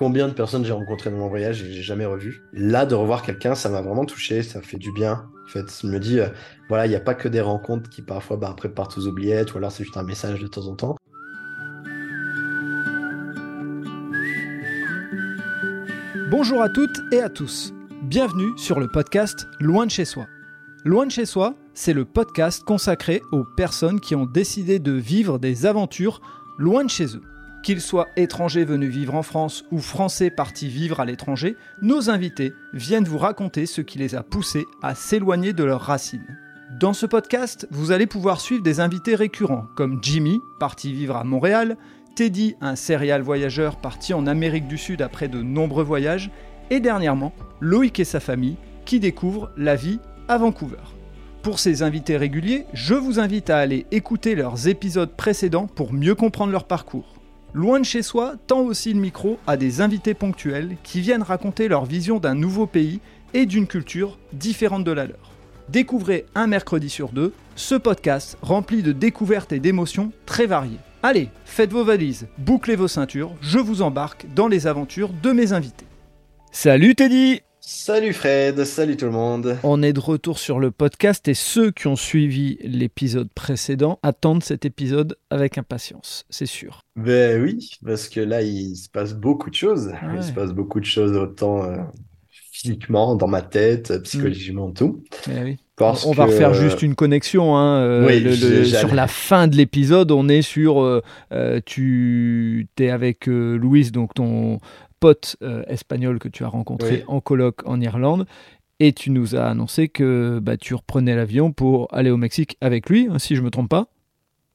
combien de personnes j'ai rencontrées dans mon voyage et j'ai jamais revu. Là, de revoir quelqu'un, ça m'a vraiment touché, ça fait du bien. En fait, je me dis, euh, voilà, il n'y a pas que des rencontres qui parfois, bah, après, partent aux oubliettes, ou alors c'est juste un message de temps en temps. Bonjour à toutes et à tous. Bienvenue sur le podcast Loin de chez soi. Loin de chez soi, c'est le podcast consacré aux personnes qui ont décidé de vivre des aventures loin de chez eux. Qu'ils soient étrangers venus vivre en France ou français partis vivre à l'étranger, nos invités viennent vous raconter ce qui les a poussés à s'éloigner de leurs racines. Dans ce podcast, vous allez pouvoir suivre des invités récurrents comme Jimmy, parti vivre à Montréal, Teddy, un serial voyageur parti en Amérique du Sud après de nombreux voyages, et dernièrement, Loïc et sa famille qui découvrent la vie à Vancouver. Pour ces invités réguliers, je vous invite à aller écouter leurs épisodes précédents pour mieux comprendre leur parcours. Loin de chez soi tend aussi le micro à des invités ponctuels qui viennent raconter leur vision d'un nouveau pays et d'une culture différente de la leur. Découvrez un mercredi sur deux ce podcast rempli de découvertes et d'émotions très variées. Allez, faites vos valises, bouclez vos ceintures, je vous embarque dans les aventures de mes invités. Salut Teddy Salut Fred, salut tout le monde. On est de retour sur le podcast et ceux qui ont suivi l'épisode précédent attendent cet épisode avec impatience, c'est sûr. Ben oui, parce que là il se passe beaucoup de choses. Il se passe beaucoup de choses autant euh, physiquement, dans ma tête, psychologiquement, tout. Ben oui. on va refaire juste une connexion. Hein, euh, sur la fin de l'épisode, on est sur. Euh, tu es avec Louise, donc ton, pote euh, espagnol que tu as rencontré en colloque en Irlande. Et tu nous as annoncé que bah, tu reprenais l'avion pour aller au Mexique avec lui, hein, si je me trompe pas.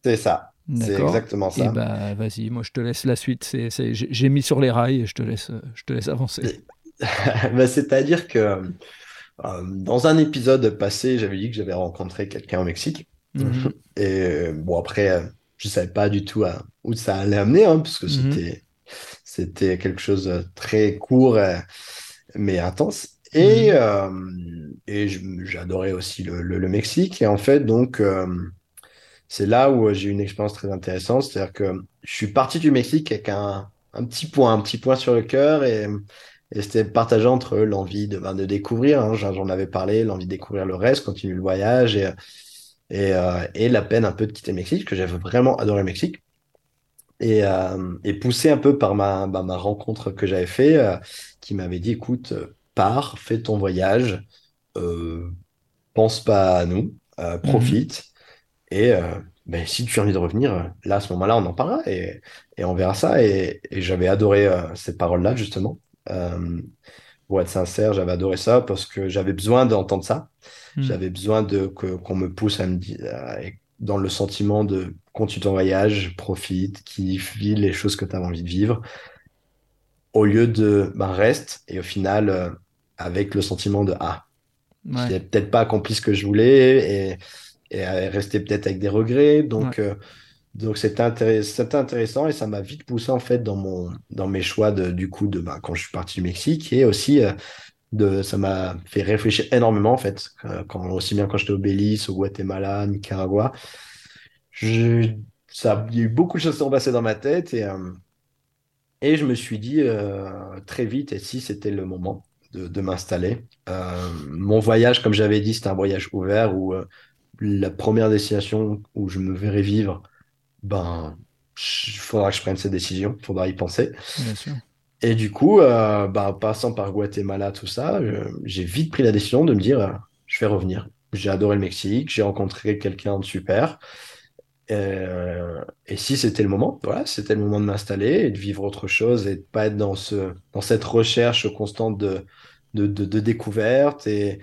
C'est ça. C'est exactement ça. bah, vas-y, moi je te laisse la suite. C'est, j'ai mis sur les rails et je te laisse, je te laisse avancer. bah, c'est-à-dire que euh, dans un épisode passé, j'avais dit que j'avais rencontré quelqu'un au Mexique. Mhm. Et bon, après, je savais pas du tout où ça allait amener, hein, parce que mhm. c'était c'était quelque chose de très court, euh, mais intense. Et, mhm. euh, et j'adorais aussi le, le, Mexique. Et en fait, donc, euh, c'est là où j'ai eu une expérience très intéressante. C'est-à-dire que je suis parti du Mexique avec un, un petit point, un petit point sur le cœur. Et, et c'était partagé entre l'envie de, ben, de découvrir, hein, j'en avais parlé, l'envie de découvrir le reste, continuer le voyage et, et, et la peine un peu de quitter le Mexique, que j'avais vraiment adoré le Mexique et, euh, et, poussé un peu par ma, bah, ma rencontre que j'avais fait, euh, qui m'avait dit, écoute, pars, fais ton voyage, euh, pense pas à nous, euh, mhm. profite, et ben, si tu as envie de revenir, là, à ce moment-là, on en parlera, et, et on verra ça, et, et j'avais adoré ces paroles-là, justement. pour être sincère, j'avais adoré ça parce que j'avais besoin d'entendre ça. Mhm. J'avais besoin de qu'on me pousse à me dire, dans le sentiment de continue ton voyage, profite, kiffe, vis les choses que tu as envie de vivre, au lieu de ben, reste et au final euh, avec le sentiment de ah, ouais. j'ai peut-être pas accompli ce que je voulais et, et rester peut-être avec des regrets. Donc, euh, donc c'était intéressant et ça m'a vite poussé en fait dans, mon, dans mes choix de, du coup de ben, quand je suis parti du Mexique et aussi. Euh, de, ça m'a fait réfléchir énormément en fait, quand, aussi bien quand j'étais au Belize, au Guatemala, Nicaragua. Je, ça, il y a eu beaucoup de choses qui sont passées dans ma tête et, euh, et je me suis dit euh, très vite, et si c'était le moment de, de m'installer. Euh, mon voyage, comme j'avais dit, c'était un voyage ouvert où la première destination où je me verrais vivre, ben, il faudra que je prenne cette décision, il faudra y penser. Bien sûr. Et du coup, euh, bah, passant par Guatemala, tout ça, j'ai vite pris la décision de me dire, euh, je vais revenir. J'ai adoré le Mexique, j'ai rencontré quelqu'un de super. Euh, et si c'était le moment, voilà, c'était le moment de m'installer et de vivre autre chose et de pas être dans, ce, dans cette recherche constante de, de, de, découverte et,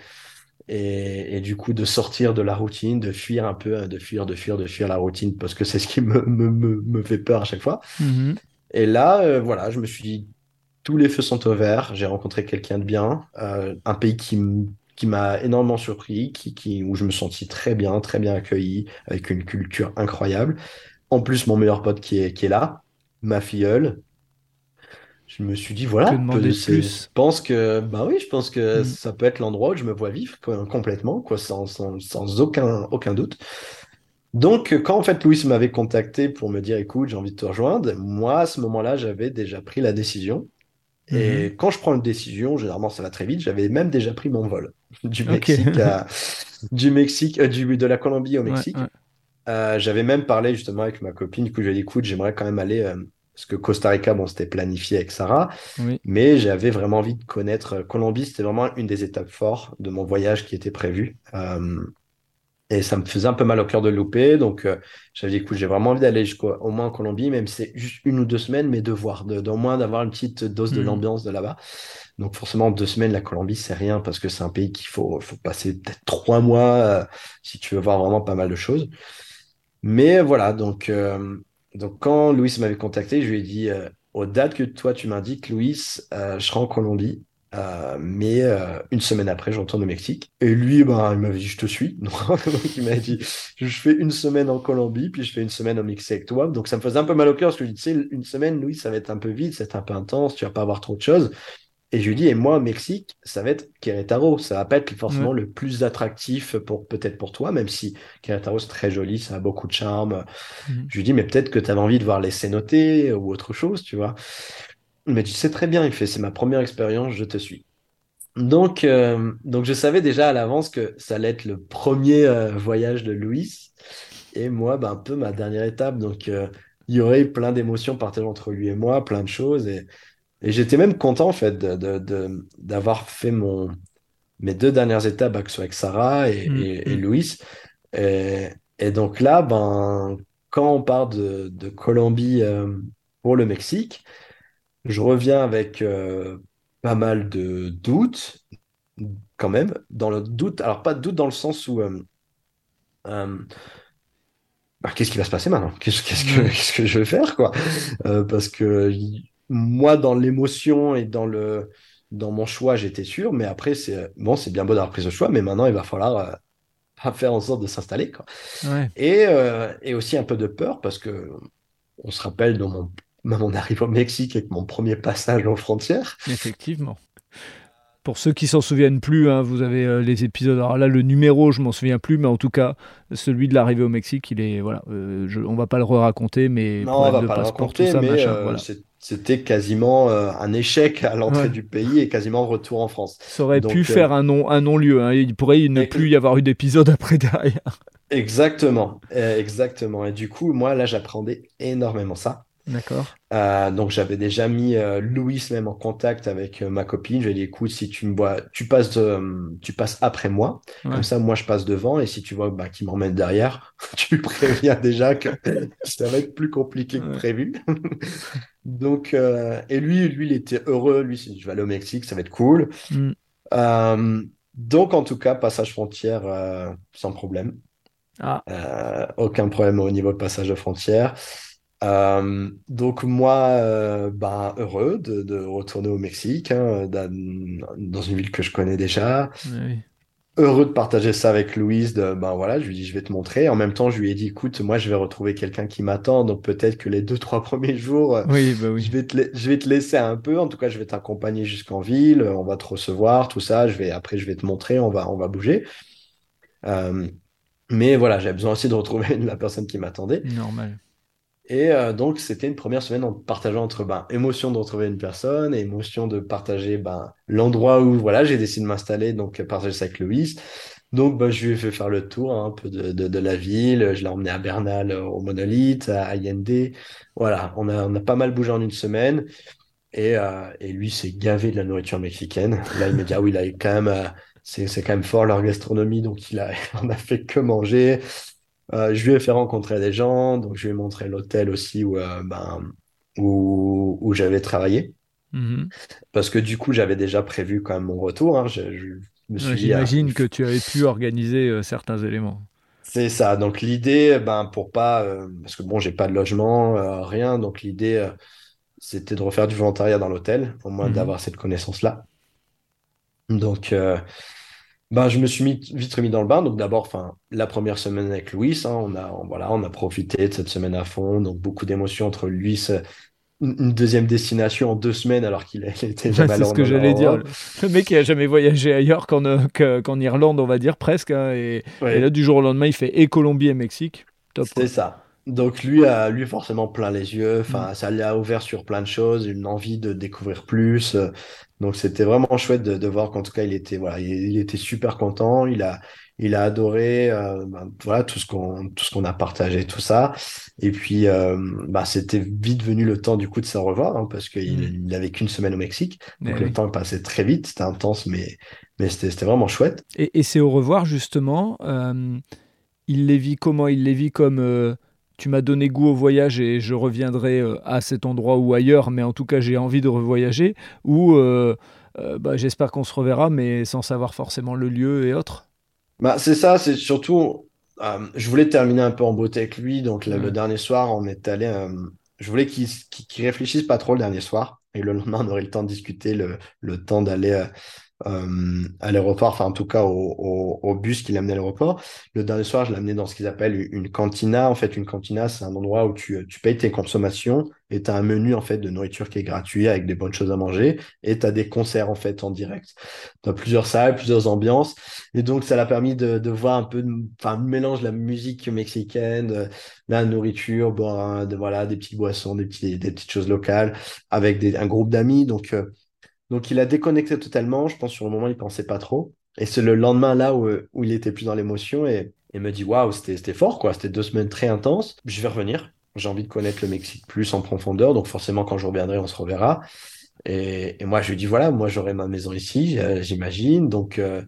et, et, du coup de sortir de la routine, de fuir un peu, de fuir, de fuir, de fuir la routine parce que c'est ce qui me, me, me, fait peur à chaque fois. Mm-hmm. Et là, voilà, je me suis dit, tous les feux sont ouverts. J'ai rencontré quelqu'un de bien, euh, un pays qui m'a énormément surpris, qui, qui, où je me sentis très bien, très bien accueilli, avec une culture incroyable. En plus, mon meilleur pote qui est, qui est là, ma filleule. Je me suis dit, voilà, je pense que, bah oui, je pense que mm. ça peut être l'endroit où je me vois vivre complètement, quoi, sans, sans, sans, aucun, aucun doute. Donc, quand en fait Louis m'avait contacté pour me dire, écoute, j'ai envie de te rejoindre, moi, à ce moment-là, j'avais déjà pris la décision Et mhm. quand je prends une décision, généralement ça va très vite. J'avais même déjà pris mon vol du Mexique, à, du Mexique, euh, du, de la Colombie au Mexique. Euh, j'avais même parlé justement avec ma copine. Du coup, je lui ai dit, écoute, j'aimerais quand même aller. Euh, parce que Costa Rica, bon, c'était planifié avec Sarah. Mais j'avais vraiment envie de connaître Colombie. C'était vraiment une des étapes fortes de mon voyage qui était prévu. Et ça me faisait un peu mal au cœur de louper. Donc, euh, j'avais dit, écoute, j'ai vraiment envie d'aller jusqu'au moins en Colombie, même si c'est juste une ou deux semaines, mais de voir, d'au moins d'avoir une petite dose de mmh. l'ambiance de là-bas. Donc, forcément, deux semaines, la Colombie, c'est rien parce que c'est un pays qu'il faut, faut passer peut-être trois mois euh, si tu veux voir vraiment pas mal de choses. Mais voilà, donc, euh, donc quand Louis m'avait contacté, je lui ai dit, aux dates que toi, tu m'indiques, Louis, je serai en Colombie. Euh, mais euh, une semaine après, je retourne au Mexique. Et lui, ben, il m'avait dit, je te suis. Donc, il m'a dit, je fais une semaine en Colombie, puis je fais une semaine au Mexique avec toi. Donc, ça me faisait un peu mal au cœur, parce que je lui dis, tu sais, une semaine, Louis, ça va être un peu vite, ça va être un peu intense, tu vas pas avoir trop de choses. Et je lui dis, et moi, au Mexique, ça va être Querétaro. Ça va pas être forcément le plus attractif pour, peut-être pour toi, même si Querétaro, c'est très joli, ça a beaucoup de charme. Mhm. Je lui dis, mais peut-être que tu avais envie de voir les cénotés ou autre chose, tu vois. Mais tu sais très bien, il fait, c'est ma première expérience, je te suis. Donc, euh, donc je savais déjà à l'avance que ça allait être le premier euh, voyage de Louis et moi, ben, un peu ma dernière étape. Donc, euh, il y aurait eu plein d'émotions partagées entre lui et moi, plein de choses. Et, et j'étais même content, en fait, d'avoir fait mon, mes deux dernières étapes, que ce soit avec Sarah et, mmh, et, mmh. Louis. Et, et, donc là, ben, quand on part de, de Colombie pour le Mexique, je reviens avec euh, pas mal de doutes, quand même. Dans le doute, alors pas de doute dans le sens où. Euh, euh, bah, qu'est-ce qui va se passer maintenant? Qu'est-ce, qu'est-ce, que, qu'est-ce que je vais faire, quoi? Parce que moi, dans l'émotion et dans, le, dans mon choix, j'étais sûr, mais après, c'est bon, c'est bien beau d'avoir pris ce choix, mais maintenant, il va falloir faire en sorte de s'installer. Quoi. Et, et aussi un peu de peur, parce que on se rappelle dans mon on arrive au Mexique avec mon premier passage aux frontières. Effectivement. Pour ceux qui s'en souviennent plus, hein, vous avez euh, les épisodes. Alors là, le numéro, je m'en souviens plus, mais en tout cas, celui de l'arrivée au Mexique, il est voilà. Euh, on va pas le re-raconter, mais non, on va pas le raconter, mais euh, c'était quasiment un échec à l'entrée du pays et quasiment retour en France. Ça aurait pu faire un non un non lieu. Hein. Il pourrait ne plus y avoir eu d'épisode après derrière. Exactement, exactement. Et du coup, moi là, j'appréhendais énormément ça. D'accord. Euh, donc j'avais déjà mis euh, Louis même en contact avec euh, ma copine. Je lui ai dit écoute, si tu me vois, tu passes, tu passes après moi, comme ça moi je passe devant et si tu vois bah, qu'il m'emmène derrière, tu préviens déjà que ça va être plus compliqué que prévu. donc et lui, lui il était heureux. Lui, je vais aller au Mexique, ça va être cool. Mm. donc en tout cas passage frontière sans problème. Ah. aucun problème au niveau de passage de frontière. Euh, donc moi, euh, bah, heureux de, retourner au Mexique, hein, dans, une ville que je connais déjà. Heureux de partager ça avec Louise. De, ben voilà, je lui dis je vais te montrer. En même temps, je lui ai dit écoute, moi je vais retrouver quelqu'un qui m'attend, donc peut-être que les deux trois premiers jours, oui, bah oui. je vais te je vais te laisser un peu. En tout cas, je vais t'accompagner jusqu'en ville. On va te recevoir, tout ça. Je vais après, je vais te montrer. On va on va bouger. Euh, mais voilà, j'ai besoin aussi de retrouver la personne qui m'attendait. Normal. Et euh, donc, c'était une première semaine en partageant entre ben, émotion de retrouver une personne et émotion de partager ben, l'endroit où voilà, j'ai décidé de m'installer, donc partager ça avec Louis. Donc, ben, je lui ai fait faire le tour hein, un peu de, de, la ville. Je l'ai emmené à Bernal, au Monolithe, à Allende. Voilà, on a, on a pas mal bougé en une semaine. Et, euh, et lui s'est gavé de la nourriture mexicaine. Là, il m'a dit, ah oui, là, quand même, euh, c'est quand même fort leur gastronomie, donc il a, on a fait que manger. Euh, je lui ai fait rencontrer des gens, donc je lui ai montré l'hôtel aussi où, euh, ben, où, où j'avais travaillé. Mhm. Parce que du coup, j'avais déjà prévu quand même mon retour. Hein. J'imagine que tu avais pu organiser euh, certains éléments. C'est ça. Donc l'idée, ben, pour pas, parce que bon, j'ai pas de logement, rien. Donc l'idée, c'était de refaire du volontariat dans l'hôtel, au moins mhm. d'avoir cette connaissance-là. Donc ben, je me suis mis, vite remis dans le bain. Donc d'abord, enfin, la première semaine avec Louis, hein, on a, voilà, on a profité de cette semaine à fond. Donc beaucoup d'émotions entre Louis, une deuxième destination en deux semaines alors qu'il était jamais C'est ce que j'allais dire. Le mec qui a jamais voyagé ailleurs qu'en, euh, qu'en Irlande, on va dire presque. Hein, et, là, du jour au lendemain, il fait et Colombie et Mexique. Top. C'est ça. Donc lui a lui forcément plein les yeux. Enfin, mm. ça l'a ouvert sur plein de choses, une envie de découvrir plus. Donc c'était vraiment chouette de, voir qu'en tout cas il était voilà, il, était super content. Il a il a adoré euh, ben, voilà tout ce qu'on tout ce qu'on a partagé tout ça. Et puis euh, bah, c'était vite venu le temps du coup de se revoir hein, parce qu'il mm. il avait qu'une semaine au Mexique. Donc le temps passait très vite. C'était intense, mais mais c'était vraiment chouette. Et, et c'est au revoir justement. Euh, il les vit comment? Il les vit comme tu m'as donné goût au voyage et je reviendrai euh, à cet endroit ou ailleurs, mais en tout cas j'ai envie de revoyager, ou euh, euh, bah, j'espère qu'on se reverra, mais sans savoir forcément le lieu et autres. Bah, C'est ça, c'est surtout, je voulais terminer un peu en beauté avec lui, donc le dernier soir, on est allé, je voulais qu'il réfléchisse pas trop le dernier soir, et le lendemain, on aurait le temps de discuter, le, le temps d'aller euh, à l'aéroport, enfin en tout cas au, au, bus qui l'amenait à l'aéroport. Le dernier soir, je l'amenais dans ce qu'ils appellent une cantina. En fait, une cantina, c'est un endroit où tu, tu payes tes consommations et tu as un menu en fait de nourriture qui est gratuit avec des bonnes choses à manger et tu as des concerts en fait en direct. Tu as plusieurs salles, plusieurs ambiances et donc ça l'a permis de, de, voir un peu, enfin, mélange la musique mexicaine, de, la nourriture, boire de, voilà, des petites boissons, des, petits, des petites choses locales avec des, un groupe d'amis. Donc, euh, donc il a déconnecté totalement. Je pense sur le moment, il pensait pas trop. Et c'est le lendemain là où, où, il était plus dans l'émotion et il me dit waouh, c'était fort quoi. C'était deux semaines très intenses. Je vais revenir. J'ai envie de connaître le Mexique plus en profondeur. Donc forcément, quand je reviendrai, on se reverra. Et, et moi, je lui dis voilà, moi j'aurai ma maison ici, euh, j'imagine. Donc euh,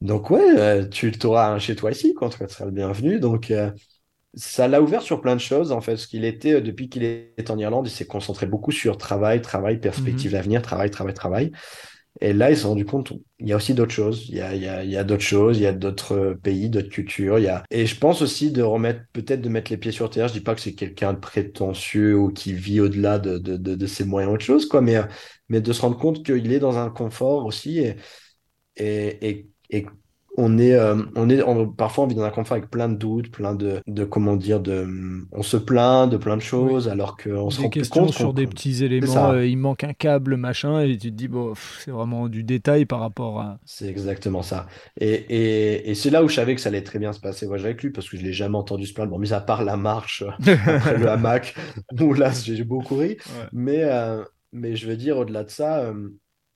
donc ouais, euh, tu auras un chez toi ici, quand tu seras le bienvenu. Donc ça l'a ouvert sur plein de choses, en fait. Ce qu'il était, euh, depuis qu'il est en Irlande, il s'est concentré beaucoup sur travail, travail, perspective mhm. d'avenir, travail, travail, travail. Et là, il s'est rendu compte, il y a aussi d'autres choses. Il y a, il y a, il y a d'autres choses, il y a d'autres euh, pays, d'autres cultures. Il y a... Et je pense aussi de remettre, peut-être de mettre les pieds sur terre. Je dis pas que c'est quelqu'un de prétentieux ou qui vit au-delà de, de, de, de, ses moyens, autre chose, quoi. Mais, euh, mais de se rendre compte qu'il est dans un confort aussi et, et, et, et on est, euh, on est parfois on vit dans un confort avec plein de doutes, plein de, de comment dire, de, on se plaint de plein de choses alors qu'on se rend compte sur des petits éléments, euh, il manque un câble, machin, et tu te dis bon, c'est vraiment du détail par rapport à. C'est exactement ça. Et, et, et c'est là où je savais que ça allait très bien se passer voyage avec lui parce que je l'ai jamais entendu se plaindre. Bon, mis à part la marche après le hamac, où là j'ai beaucoup ri, mais euh, mais je veux dire au-delà de ça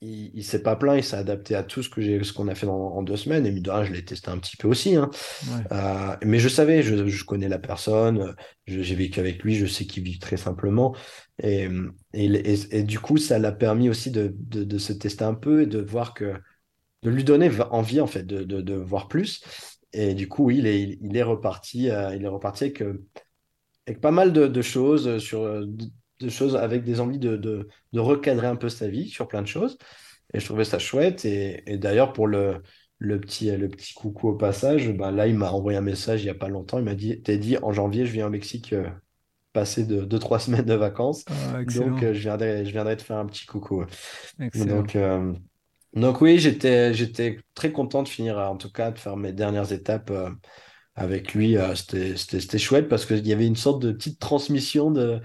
il, il s'est pas plaint, il s'est adapté à tout ce que j'ai, ce qu'on a fait en deux semaines. Et je l'ai testé un petit peu aussi. Hein. Euh, mais je savais, je, connais la personne, j'ai vécu avec lui, je sais qu'il vit très simplement. Et, et, du coup, ça l'a permis aussi de, de, se tester un peu et de voir que, de lui donner envie en fait de, de voir plus. Et du coup, oui, il est, il est reparti, euh, il est reparti avec, euh, avec pas mal de, choses sur de choses avec des envies de, de, recadrer un peu sa vie sur plein de choses. Et je trouvais ça chouette. Et, d'ailleurs, pour le, le, petit, le petit coucou au passage, ben là, il m'a envoyé un message il n'y a pas longtemps. Il m'a dit T'es dit, en janvier, je viens au Mexique euh, passer de 2-3 semaines de vacances. Ah, donc, euh, je, viendrai, je viendrai te faire un petit coucou. Donc, euh, donc, oui, j'étais très content de finir, en tout cas, de faire mes dernières étapes avec lui, euh, c'était chouette parce qu'il y avait une sorte de petite transmission de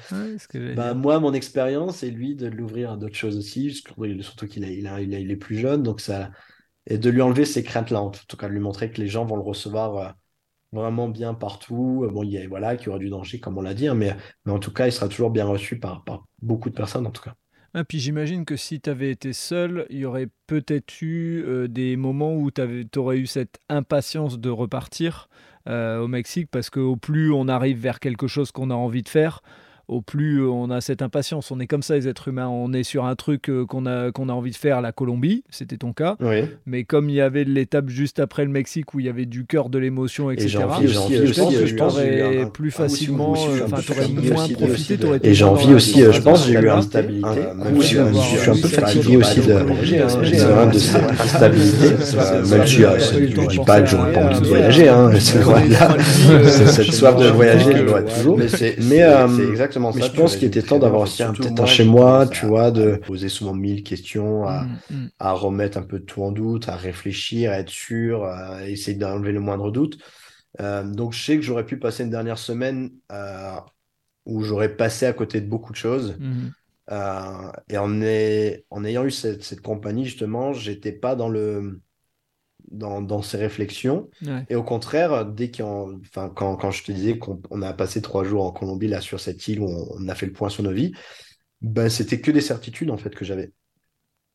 bah, moi, mon expérience et lui de l'ouvrir à d'autres choses aussi, surtout qu'il il, il, est plus jeune, donc ça, et de lui enlever ces craintes-là, en tout cas de lui montrer que les gens vont le recevoir euh, vraiment bien partout. Bon, il y a, voilà, qu'il y aura du danger, comme on l'a dit, hein, mais, mais en tout cas, il sera toujours bien reçu par, par beaucoup de personnes, en tout cas. Ah, puis j'imagine que si tu avais été seul, il y aurait peut-être eu euh, des moments où tu aurais eu cette impatience de repartir euh, au Mexique parce qu'au plus on arrive vers quelque chose qu'on a envie de faire, au plus euh, on a cette impatience. On est comme ça, les êtres humains. On est sur un truc euh, qu'on a, qu'on a envie de faire, la Colombie, c'était ton cas. Mais comme il y avait l'étape juste après le Mexique où il y a du cœur, de l'émotion, etc. Et j'ai envie aussi, je pense que plus facilement, enfin, moins profité. Et j'ai envie aussi, je pense, j'ai eu instabilité. Je suis un peu fatigué aussi de cette instabilité. Même si je ne dis pas que j'aurais pas envie de voyager. Cette soif de voyager, je l'aurais toujours. Mais c'est exactement mais je pense qu'il était temps d'avoir aussi un, peut-être un chez moi, tu vois, de poser souvent mille questions, à, mm, mm. à, remettre un peu tout en doute, à réfléchir, à être sûr, à essayer d'enlever le moindre doute. Euh, donc je sais que j'aurais pu passer une dernière semaine euh, où j'aurais passé à côté de beaucoup de choses. Mm. Euh, et en, est, en ayant eu cette, cette compagnie, justement, j'étais pas dans le dans, dans ses réflexions. Et au contraire, dès qu'on, enfin, quand, quand je te disais qu'on a passé trois jours en Colombie, là, sur cette île où on, a fait le point sur nos vies, ben, c'était que des certitudes, en fait, que j'avais.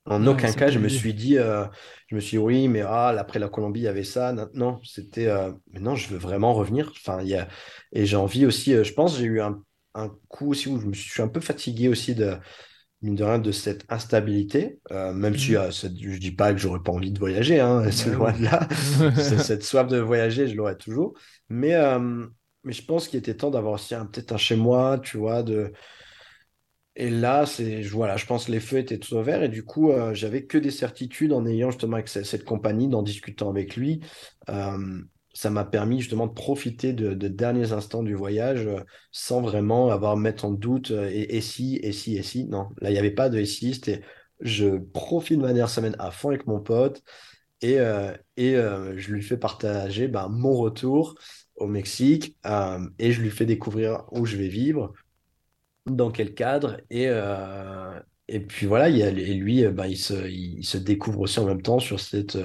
En aucun cas, je me suis dit, euh, je me suis dit, oui, mais ah, après la Colombie, il y avait ça. Non, c'était, euh, mais non, je veux vraiment revenir. Enfin, il y a, et j'ai envie aussi, euh, je pense, j'ai eu un, un coup aussi où je me suis un peu fatigué aussi de, mine de rien, de cette instabilité, même si mmh. je dis pas que j'aurais pas envie de voyager, hein, c'est loin de là. cette soif de voyager, je l'aurais toujours. Mais, mais je pense qu'il était temps d'avoir aussi peut-être un chez moi, tu vois, de et là, c'est, voilà, je pense que les feux étaient tous ouverts et du coup, euh, j'avais que des certitudes en ayant justement avec cette, compagnie, en discutant avec lui. Euh, ça m'a permis justement de profiter de, derniers instants du voyage euh, sans vraiment avoir mettre en doute et, si, et si, et si. Non, là, il n'y avait pas de et si. C'était je profite de ma dernière semaine à fond avec mon pote et, et je lui fais partager ben, mon retour au Mexique et je lui fais découvrir où je vais vivre dans quel cadre et, euh, et puis voilà, il y a, et lui, bah, il, se, il, se, découvre aussi en même temps sur cette,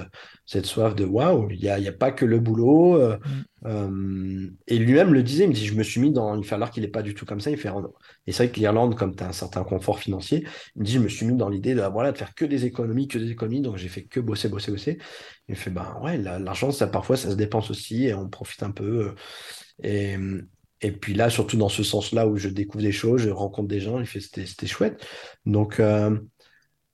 cette soif de waouh, il n'y a, a, pas que le boulot. Euh, mm. et lui-même le disait, il me dit, je me suis mis dans. Il fait alors qu'il n'est pas du tout comme ça. Il fait, et c'est vrai que l'Irlande, comme tu as un certain confort financier, il me dit, je me suis mis dans l'idée de, voilà, de faire que des économies, que des économies. Donc j'ai fait que bosser, bosser, bosser. Il fait, ben ouais, l'argent, ça parfois, ça se dépense aussi et on profite un peu. Et, et puis là, surtout dans ce sens-là où je découvre des choses, je rencontre des gens, c'était chouette. Donc, euh,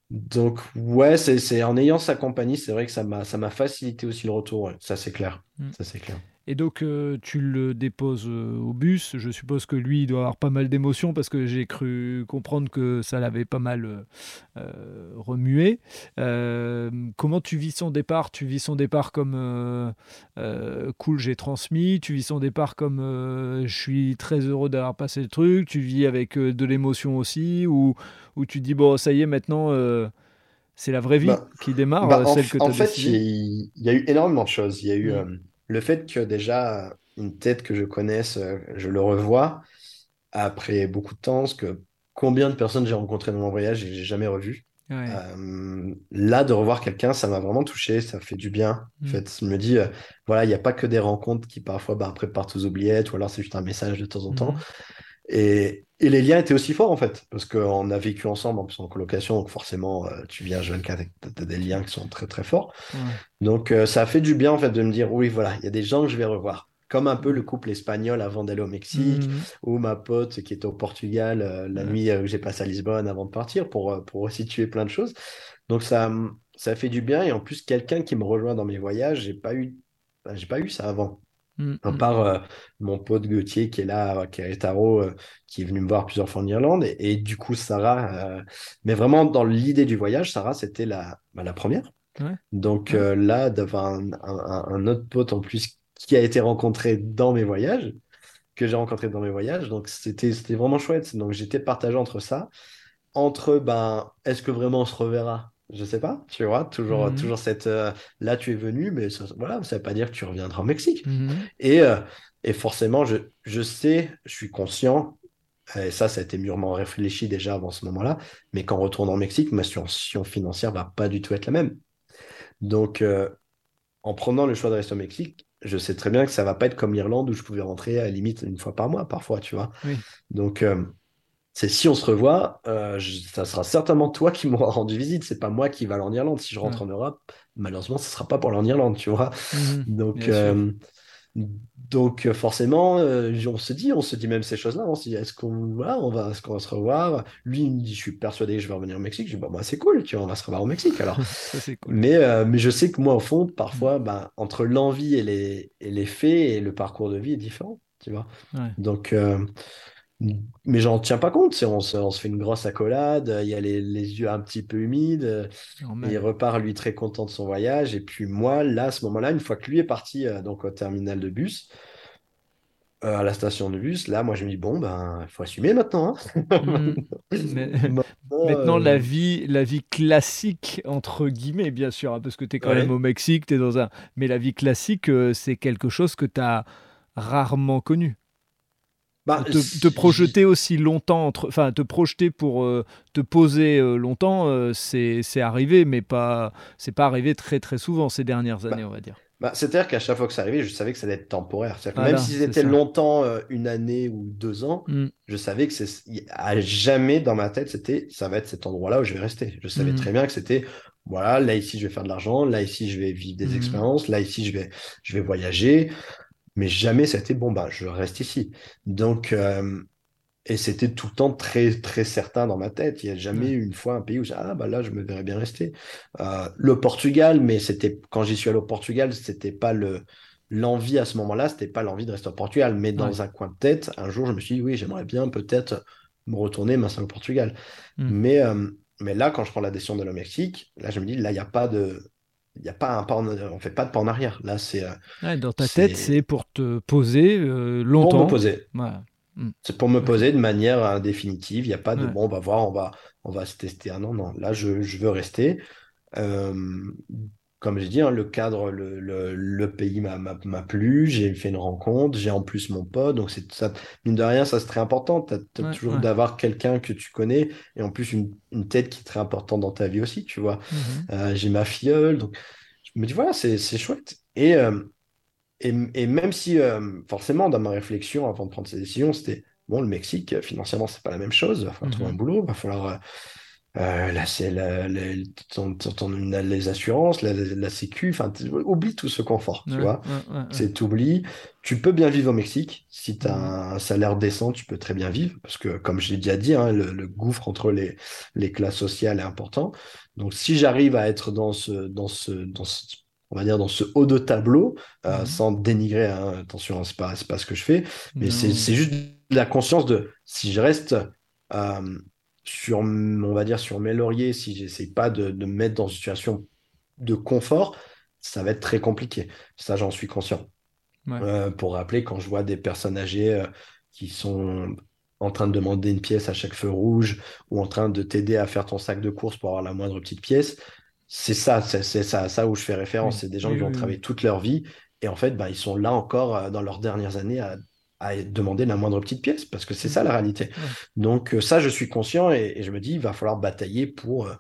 donc ouais, c'est en ayant sa compagnie, c'est vrai que ça m'a facilité aussi le retour. Ça, c'est clair. Mm. Ça, c'est clair. Et donc, euh, tu le déposes euh, au bus. Je suppose que lui, il doit avoir pas mal d'émotions parce que j'ai cru comprendre que ça l'avait pas mal euh, remué. comment tu vis son départ? Tu vis son départ comme cool, j'ai transmis. Tu vis son départ comme je suis très heureux d'avoir passé le truc. Tu vis avec de l'émotion aussi Ou, ou tu dis, bon, ça y est, maintenant c'est la vraie vie bah, qui démarre, bah, celle que tu as En fait, il y, a eu énormément de choses. Il y a eu, mm le fait que déjà une tête que je connaisse, euh, je le revois après beaucoup de temps, parce que combien de personnes j'ai rencontrées dans mon voyage et j'ai jamais revu. Euh, là, de revoir quelqu'un, ça m'a vraiment touché, ça fait du bien. En mm. fait, je me dis, euh, voilà, il n'y a pas que des rencontres qui parfois bah, après partent aux oubliettes, ou alors c'est juste un message de temps en temps. Mm. Et, et, les liens étaient aussi forts en fait, parce qu'on a vécu ensemble en plus en colocation, donc forcément euh, tu viens jeune, tu as des liens qui sont très très forts. Donc euh, ça a fait du bien en fait de me dire oui voilà, il y a des gens que je vais revoir. Comme un peu le couple espagnol avant d'aller au Mexique, mhm. ou ma pote qui était au Portugal euh, la nuit que j'ai passé à Lisbonne avant de partir pour, pour resituer plein de choses. Donc ça, ça fait du bien et en plus quelqu'un qui me rejoint dans mes voyages, j'ai pas eu, j'ai pas eu ça avant. Mm, à mm. part euh, mon pote Gauthier qui est là, qui est Taro, euh, qui est venu me voir plusieurs fois en Irlande. Et, du coup, Sarah, euh, mais vraiment dans l'idée du voyage, Sarah, c'était la, bah, la première. Donc là, d'avoir un, autre pote en plus qui a été rencontré dans mes voyages, que j'ai rencontré dans mes voyages. Donc c'était vraiment chouette. Donc j'étais partagé entre ça, entre ben, est-ce que vraiment on se reverra? Je sais pas, tu vois, toujours, mhm. toujours cette. Euh, là, tu es venu, mais ça, voilà, ça veut pas dire que tu reviendras au Mexique. Et, euh, et forcément, je, je sais, je suis conscient, et ça, ça a été mûrement réfléchi déjà avant ce moment-là, mais quand on retourne au Mexique, ma situation financière va pas du tout être la même. Donc, euh, en prenant le choix de rester au Mexique, je sais très bien que ça va pas être comme l'Irlande où je pouvais rentrer à la limite une fois par mois, parfois, tu vois. Donc, c'est si on se revoit, euh, ça sera certainement toi qui m'auras rendu visite. C'est pas moi qui va aller en Irlande. Si je rentre en Europe, malheureusement, ce sera pas pour aller en Irlande, tu vois. Mhm. donc, euh, donc euh, forcément, on se dit, on se dit même ces choses-là. On se dit, est-ce qu'on va, on va, est-ce qu'on va se revoir? Lui, il me dit, je suis persuadé que je vais revenir au Mexique. Je dis, bah, moi, c'est cool, tu vois, on va se revoir au Mexique. Alors, mais, mais je sais que moi, au fond, parfois, bah, entre l'envie et les, et les faits et le parcours de vie est différent, tu vois. Donc mais j'en tiens pas compte. On se, on se, fait une grosse accolade, il y a les, les yeux un petit peu humides, il repart lui très content de son voyage. Et puis moi, là, à ce moment-là, une fois que lui est parti euh, donc au terminal de bus, euh, à la station de bus, là, moi, je me dis bon, ben, il faut assumer maintenant. Hein. Mmh. maintenant, la euh, vie, la vie classique entre guillemets, bien sûr, hein, parce que tu es quand même au Mexique, tu es dans un, mais la vie classique, c'est quelque chose que tu as rarement connu. Bah, te, projeter aussi longtemps, enfin te projeter pour euh, te poser euh, longtemps, euh, c'est arrivé, mais pas c'est pas arrivé très très souvent ces dernières bah, années, on va dire. Bah, C'est-à-dire qu'à chaque fois que ça arrivait, je savais que ça allait être temporaire. même si c'était longtemps, une année ou deux ans, mm. je savais que c'est à jamais dans ma tête, c'était ça va être cet endroit-là où je vais rester. Je savais mm. très bien que c'était voilà, là ici je vais faire de l'argent, là ici je vais vivre des mm. expériences, là ici je vais je vais voyager mais jamais ça a été bon, bah, je reste ici. Donc, euh, et c'était tout le temps très, très certain dans ma tête. Il n'y a jamais eu une fois un pays où j'ai, ah, bah là, je me verrais bien rester. Euh, le Portugal, mais c'était, quand j'y suis allé au Portugal, c'était pas le, l'envie à ce moment-là, c'était pas l'envie de rester au Portugal, mais dans un coin de tête, un jour, je me suis dit, oui, j'aimerais bien peut-être me retourner, m'installer au Portugal. Hmm. Mais, euh, mais là, quand je prends la décision de le Mexique, là, je me dis, là, il n'y a pas de, il n'y a pas un pas en, on fait pas de pas en arrière. Là, c'est. Euh, dans ta tête, c'est pour te poser euh, longtemps. Pour me poser. Hmm. C'est pour me poser de manière définitive. Il n'y a pas de bon, on va voir, on va, on va se tester. Ah non, non. Là, je, je veux rester. Euh, comme j'ai dit, hein, le cadre, le, le, pays m'a plu, j'ai fait une rencontre, j'ai en plus mon pote, donc c'est ça, mine de rien, ça c'est très important. Tu as, toujours d'avoir quelqu'un que tu connais et en plus une, une, tête qui est très importante dans ta vie aussi, tu vois. Mmh euh, j'ai ma filleule, donc je me dis voilà, c'est chouette. Et, euh, et, et, même si euh, forcément, dans ma réflexion avant de prendre ces décisions, c'était bon, le Mexique, financièrement, c'est pas la même chose, il va falloir trouver mmh un boulot, il va falloir euh, là, c'est les assurances, la, la sécu, enfin, oublie tout ce confort, tu vois. c'est t'oublies. Tu peux bien vivre au Mexique. Si tu as mmh. un salaire décent, tu peux très bien vivre. Parce que, comme je l'ai déjà dit, hein, le, gouffre entre les, les classes sociales est important. Donc, si j'arrive à être dans ce, dans ce, dans ce, on va dire dans ce haut de tableau, euh, mmh. sans dénigrer, hein, attention, c'est pas, pas ce que je fais, mais c'est juste la conscience de si je reste euh, sur, on va dire, sur mes lauriers, si j'essaie pas de, me mettre dans une situation de confort, ça va être très compliqué. Ça, j'en suis conscient. Euh, pour rappeler, quand je vois des personnes âgées euh, qui sont en train de demander une pièce à chaque feu rouge ou en train de t'aider à faire ton sac de course pour avoir la moindre petite pièce, c'est ça, c'est ça, ça où je fais référence. C'est des gens qui ont travaillé toute leur vie et en fait, bah, ils sont là encore euh, dans leurs dernières années à à demander la moindre petite pièce, parce que c'est ça la réalité. Donc euh, ça, je suis conscient et, je me dis, il va falloir batailler pour, euh,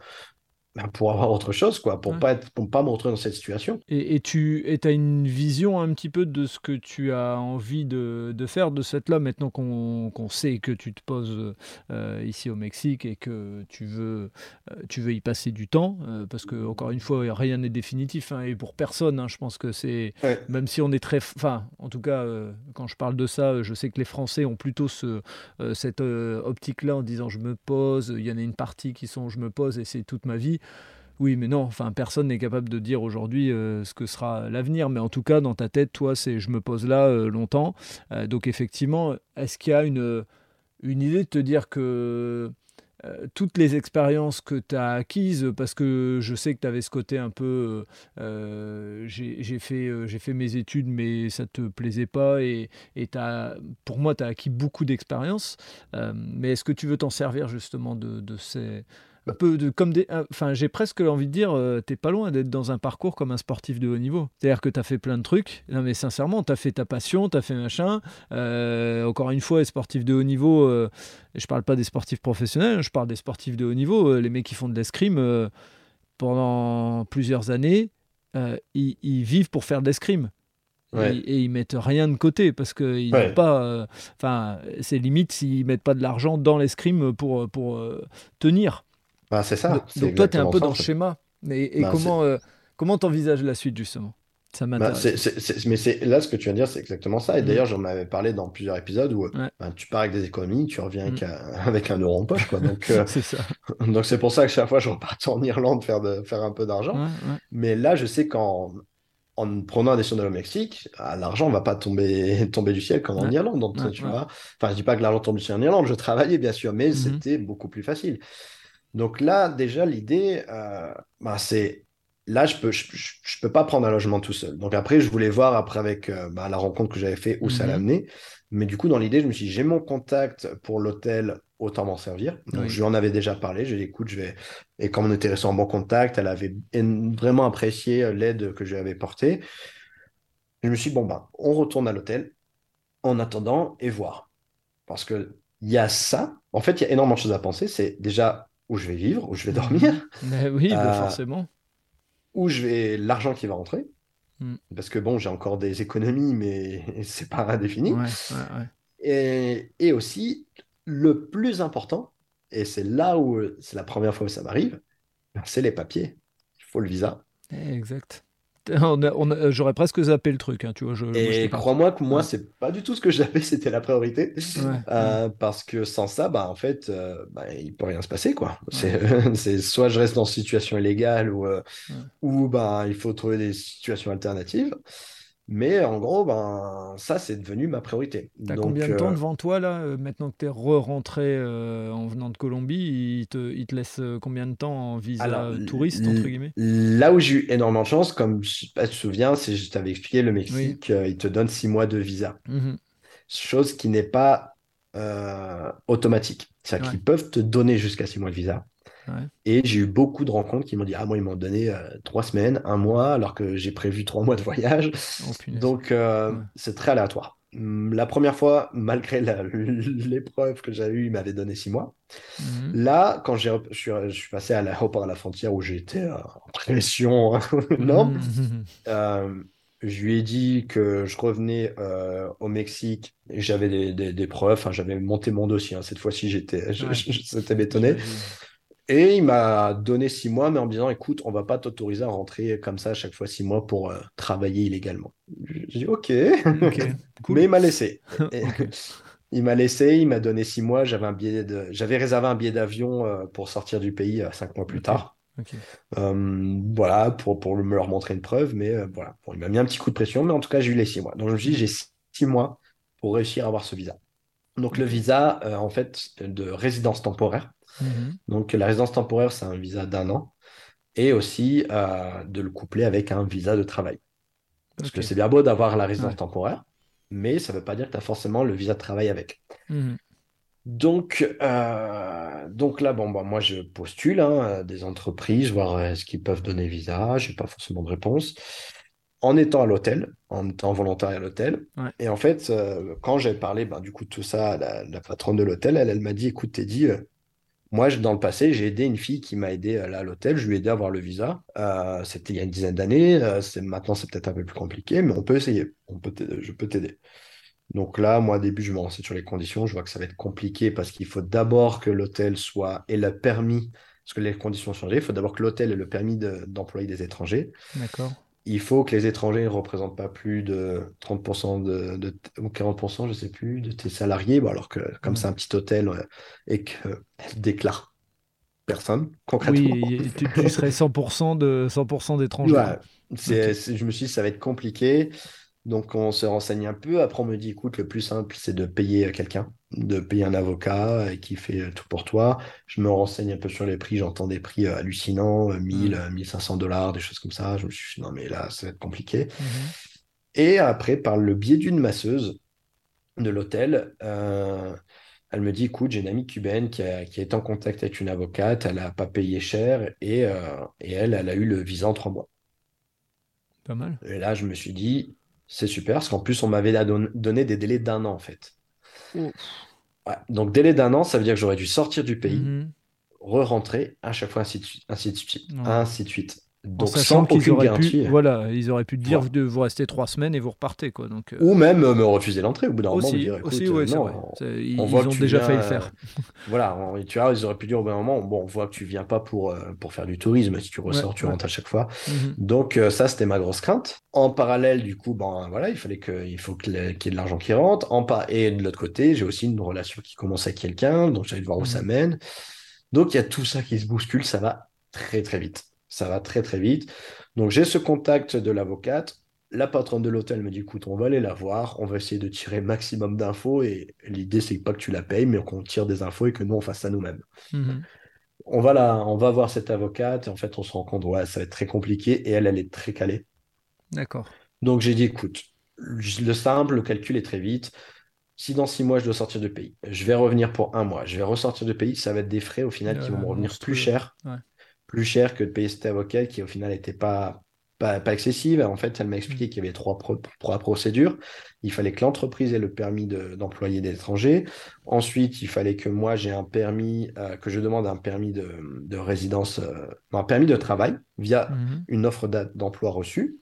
ben, pour avoir autre chose, quoi, pour ne pas, pas me retrouver dans cette situation. Et, et tu as une vision un petit peu de ce que tu as envie de, de faire de cette là, maintenant qu'on sait que tu te poses euh, ici au Mexique et que tu veux, euh, tu veux y passer du temps, euh, parce que, encore une fois, rien n'est définitif, hein, et pour personne, hein, je pense que c'est, même si on est très, enfin, en tout cas, quand je parle de ça, je sais que les Français ont plutôt ce, cette optique-là en disant je me pose, il y en a une partie qui sont je me pose et c'est toute ma vie. Oui, mais non, enfin, personne n'est capable de dire aujourd'hui euh, ce que sera l'avenir, mais en tout cas, dans ta tête, toi, c'est je me pose là euh, longtemps. Euh, donc, effectivement, est-ce qu'il y a une, une idée de te dire que toutes les expériences que tu as acquises, parce que je sais que tu avais ce côté un peu, j'ai fait, fait mes études, mais ça te plaisait pas, et, et pour moi, tu as acquis beaucoup d'expériences, mais est-ce que tu veux t'en servir justement de, de ces peu de, comme des, enfin, j'ai presque envie de dire, tu euh, t'es pas loin d'être dans un parcours comme un sportif de haut niveau. C'est-à-dire que tu as fait plein de trucs. Non, mais sincèrement, tu as fait ta passion, tu as fait machin. Euh, encore une fois, les sportifs de haut niveau, euh, je parle pas des sportifs professionnels, je parle des sportifs de haut niveau, les mecs qui font de l'escrime pendant plusieurs années, ils, vivent pour faire de l'escrime. Et, ils mettent rien de côté parce qu'ils n'ont pas. Enfin, c'est limite s'ils mettent pas de l'argent dans l'escrime pour, pour tenir. Bah, c'est ça. Donc, toi, tu es un peu dans le schéma. Et, bah, comment euh, comment t'envisages la suite, justement? Ça bah, m'intéresse. mais c'est là ce que tu viens de dire, c'est exactement ça. Et mm. d'ailleurs, j'en avais parlé dans plusieurs épisodes où tu pars avec des économies, tu reviens avec, mm. un, euro en poche. Quoi. Donc, euh, c'est ça. Donc c'est pour ça que chaque fois, je repars en Irlande faire, de, faire un peu d'argent. mais là, je sais qu'en en prenant un décision de au Mexique, ah, l'argent ne va pas tomber, tomber du ciel comme en Irlande. Donc, tu vois enfin, je dis pas que l'argent tombe du ciel en Irlande, je travaillais bien sûr, mais mm-hmm. c'était beaucoup plus facile. Donc là, déjà, l'idée, euh, bah, c'est là, je peux, je, peux pas prendre un logement tout seul. Donc après, je voulais voir après avec euh, bah, la rencontre que j'avais fait où ça l'a mhm. Mais du coup, dans l'idée, je me suis dit, j'ai mon contact pour l'hôtel, autant m'en servir. Donc je lui en avais déjà parlé. J'ai dit, écoute, je vais. Et comme on était resté en bon contact, elle avait vraiment apprécié euh, l'aide que je lui avais portée. Je me suis dit, bon, bah, on retourne à l'hôtel en attendant et voir. parce que il y a ça. En fait, il y a énormément de choses à penser. C'est déjà où je vais vivre, où je vais dormir. Mais oui, bah, forcément. Où je vais, l'argent qui va rentrer. Mm. Parce que bon, j'ai encore des économies, mais c'est pas indéfini. et, et, aussi, le plus important, et c'est là où c'est la première fois que ça m'arrive, c'est les papiers. Il faut le visa. Exact. J'aurais presque zappé le truc, hein, tu vois. Je, et crois-moi que moi, c'est pas du tout ce que j'avais, c'était la priorité. Euh, parce que sans ça, bah, en fait, euh, bah, il peut rien se passer, quoi. C'est soit je reste dans une situation illégale ou, euh, ou bah, il faut trouver des situations alternatives. Mais en gros, ben, ça, c'est devenu ma priorité. T'as combien de temps euh, devant toi, là, euh, maintenant que tu es re-rentré euh, en venant de Colombie il te, il te laisse combien de temps en visa touriste, entre guillemets? Là où j'ai eu énormément de chance, comme je te souviens, c'est je t'avais expliqué, le Mexique, il te donne six mois de visa. Mmh Chose qui n'est pas automatique. C'est-à-dire qu'ils peuvent te donner jusqu'à six mois de visa. Et j'ai eu beaucoup de rencontres qui m'ont dit Ah, moi, ils m'ont donné euh, trois semaines, un mois, alors que j'ai prévu trois mois de voyage. Oh, Donc, euh, c'est très aléatoire. Hum, la première fois, malgré l'épreuve que j'avais eue, il m'avait donné six mois. Mhm. Là, quand je suis, je suis passé à l'aéroport à la frontière où j'étais euh, en pression non? Mhm. je lui ai dit que je revenais au Mexique et j'avais des, des, preuves. j'avais monté mon dossier. Hein. Cette fois-ci, j'étais, ouais. bétonné. Et il m'a donné six mois, mais en me disant, écoute, on va pas t'autoriser à rentrer comme ça à chaque fois six mois pour euh, travailler illégalement. J'ai dit, ok, mais il m'a laissé. il m'a laissé, il m'a donné six mois. J'avais un billet de, j'avais réservé un billet d'avion euh, pour sortir du pays euh, cinq mois plus tard. voilà, pour, pour me leur montrer une preuve, mais voilà, il m'a mis un petit coup de pression, mais en tout cas, j'ai eu les six mois. Donc, je me suis dit, j'ai six mois pour réussir à avoir ce visa. Donc, le visa, en fait, de résidence temporaire. Mhm. Donc la résidence temporaire, c'est un visa d'un an. Et aussi euh, de le coupler avec un visa de travail. Parce que c'est bien beau d'avoir la résidence temporaire, mais ça ne veut pas dire que tu as forcément le visa de travail avec. Mhm. Donc, euh, donc là, bon, bah, moi, je postule hein, des entreprises, voir est-ce qu'ils peuvent donner visa. Je n'ai pas forcément de réponse. En étant à l'hôtel, en étant volontaire à l'hôtel. Et en fait, euh, quand j'ai parlé ben, du coup de tout ça à la, patronne de l'hôtel, elle, elle m'a dit, écoute, Teddy, moi, dans le passé, j'ai aidé une fille qui m'a aidé à l'hôtel. Je lui ai aidé à avoir le visa. Euh, c'était il y a une dizaine d'années. Euh, maintenant, c'est peut-être un peu plus compliqué, mais on peut essayer. Je peux t'aider. Donc là, moi, au début, je me renseigne sur les conditions. Je vois que ça va être compliqué parce qu'il faut d'abord que l'hôtel soit ait le permis, parce que les conditions ont changé. Il faut d'abord que l'hôtel ait le permis d'employer des étrangers. D'accord il faut que les étrangers ne représentent pas plus de 30% de, ou 40%, je ne sais plus, de tes salariés, alors que comme c'est un petit hôtel et qu'elle déclare personne, concrètement. Oui, tu, serais 100% de 100% d'étrangers. je me suis dit, ça va être compliqué. Donc on se renseigne un peu. Après, on me dit, écoute, le plus simple, c'est de payer quelqu'un, de payer un avocat et qui fait tout pour toi. Je me renseigne un peu sur les prix. J'entends des prix euh, hallucinants, 1000, euh, 1500 dollars, des choses comme ça. Je me suis dit, non, mais là, ça va être compliqué. Mm-hmm. Et après, par le biais d'une masseuse de l'hôtel, euh, elle me dit, écoute, j'ai une amie cubaine qui, a, qui est en contact avec une avocate, elle n'a pas payé cher et, et elle, elle a eu le visa en trois mois. Pas mal. Et là, je me suis dit, c'est super, parce qu'en plus, on m'avait donné des délais d'un an, en fait. Donc, délai d'un an, ça veut dire que j'aurais dû sortir du pays, mhm. re-rentrer, à chaque fois, ainsi de suite, ainsi de suite, ainsi de suite. Donc, sans qu'ils auraient pu, voilà, ils auraient pu te dire de vous rester trois semaines et vous repartez, quoi. Donc, euh, Ou même me refuser l'entrée au bout d'un moment. Aussi, dire, aussi ouais, non, Ils, on ont déjà failli le faire. voilà, tu vois, ils auraient pu dire au bout d'un moment, bon, on voit que tu viens pas pour, euh, pour faire du tourisme. Si tu ressors, tu rentres à chaque fois. Mhm. Donc, euh, ça, c'était ma grosse crainte. En parallèle, du coup, ben voilà, il fallait que, il faut qu'il y ait de l'argent qui rentre. En et de l'autre côté, j'ai aussi une relation qui commence avec quelqu'un, donc j'allais voir où ça mène. Donc, il y a tout ça qui se bouscule, ça va très très vite. Ça va très très vite. Donc j'ai ce contact de l'avocate. La patronne de l'hôtel me dit écoute, on va aller la voir, on va essayer de tirer maximum d'infos et l'idée c'est pas que tu la payes, mais qu'on tire des infos et que nous on fasse ça nous-mêmes. Mhm. On va là, on va voir cette avocate et en fait on se rend compte ouais ça va être très compliqué et elle elle est très calée. D'accord. Donc j'ai dit écoute, le simple, le calcul est très vite. Si dans six mois je dois sortir de pays, je vais revenir pour un mois, je vais ressortir de pays, ça va être des frais au final qui vont me revenir plus cher plus cher que de payer cet avocat qui au final n'était pas pas, excessive. En fait, elle m'a expliqué qu'il y avait trois, procédures. Il fallait que l'entreprise ait le permis d'employer des étrangers. Ensuite, il fallait que moi, j'ai un permis, euh, que je demande un permis de, résidence, euh, un permis de travail via mhm. une offre d'emploi reçue.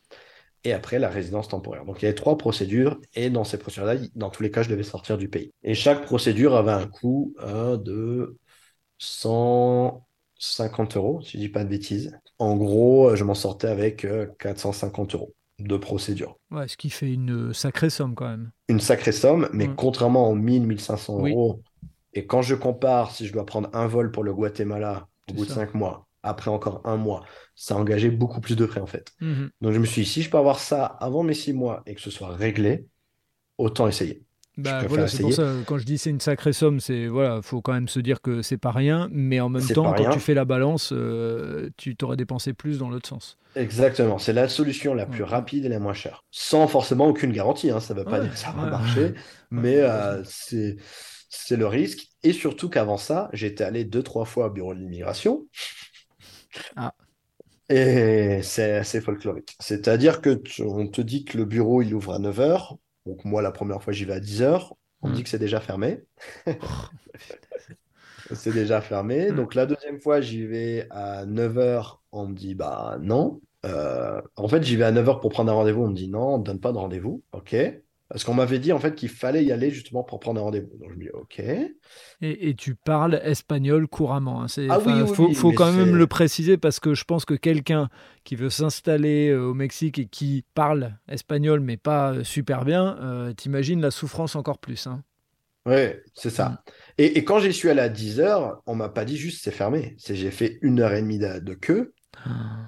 Et après, la résidence temporaire. Donc, il y avait trois procédures. Et dans ces procédures-là, dans tous les cas, je devais sortir du pays. Et chaque procédure avait un coût de 150 euros, si je dis pas de bêtises. En gros, je m'en sortais avec 450 euros de procédure. Ouais, ce qui fait une sacrée somme quand même. Une sacrée somme, mais contrairement aux 1000, 1500 euros, et quand je compare, si je dois prendre un vol pour le Guatemala au bout de 5 mois, après encore un mois, ça a engagé beaucoup plus de frais en fait. Mhm. Donc je me suis dit, si je peux avoir ça avant mes 6 mois et que ce soit réglé, autant essayer. Bah, voilà, c'est pour ça, quand je dis c'est une sacrée somme, c'est voilà, faut quand même se dire que c'est pas rien, mais en même temps, quand tu fais la balance, euh, tu t'aurais dépensé plus dans l'autre sens. Exactement, c'est la solution la plus rapide et la moins chère, sans forcément aucune garantie. Hein, ça ne veut pas dire que ça va marcher, mais euh, c'est c'est le risque. Et surtout qu'avant ça, j'étais allé deux trois fois au bureau de l'immigration. Ah. Et c'est assez folklorique. C'est-à-dire que on te dit que le bureau il ouvre à 9h, donc moi, la première fois, j'y vais à 10h. On me dit hmm. que c'est déjà fermé. c'est déjà fermé. Hmm. Donc la deuxième fois, j'y vais à 9h. On me dit, bah non. Euh, en fait, j'y vais à 9h pour prendre un rendez-vous. On me dit, non, on ne donne pas de rendez-vous. OK. Parce qu'on m'avait dit en fait qu'il fallait y aller justement pour prendre un rendez-vous. Donc je me dis ok. Et, tu parles espagnol couramment. Hein. ah faut, quand même le préciser parce que je pense que quelqu'un qui veut s'installer euh, au Mexique et qui parle espagnol mais pas euh, super bien, euh, t'imagines la souffrance encore plus. Hein. Oui, c'est ça. Mm. Et, quand j'y suis allé à 10 heures, on m'a pas dit juste c'est fermé. C'est j'ai fait une heure et demie de, queue.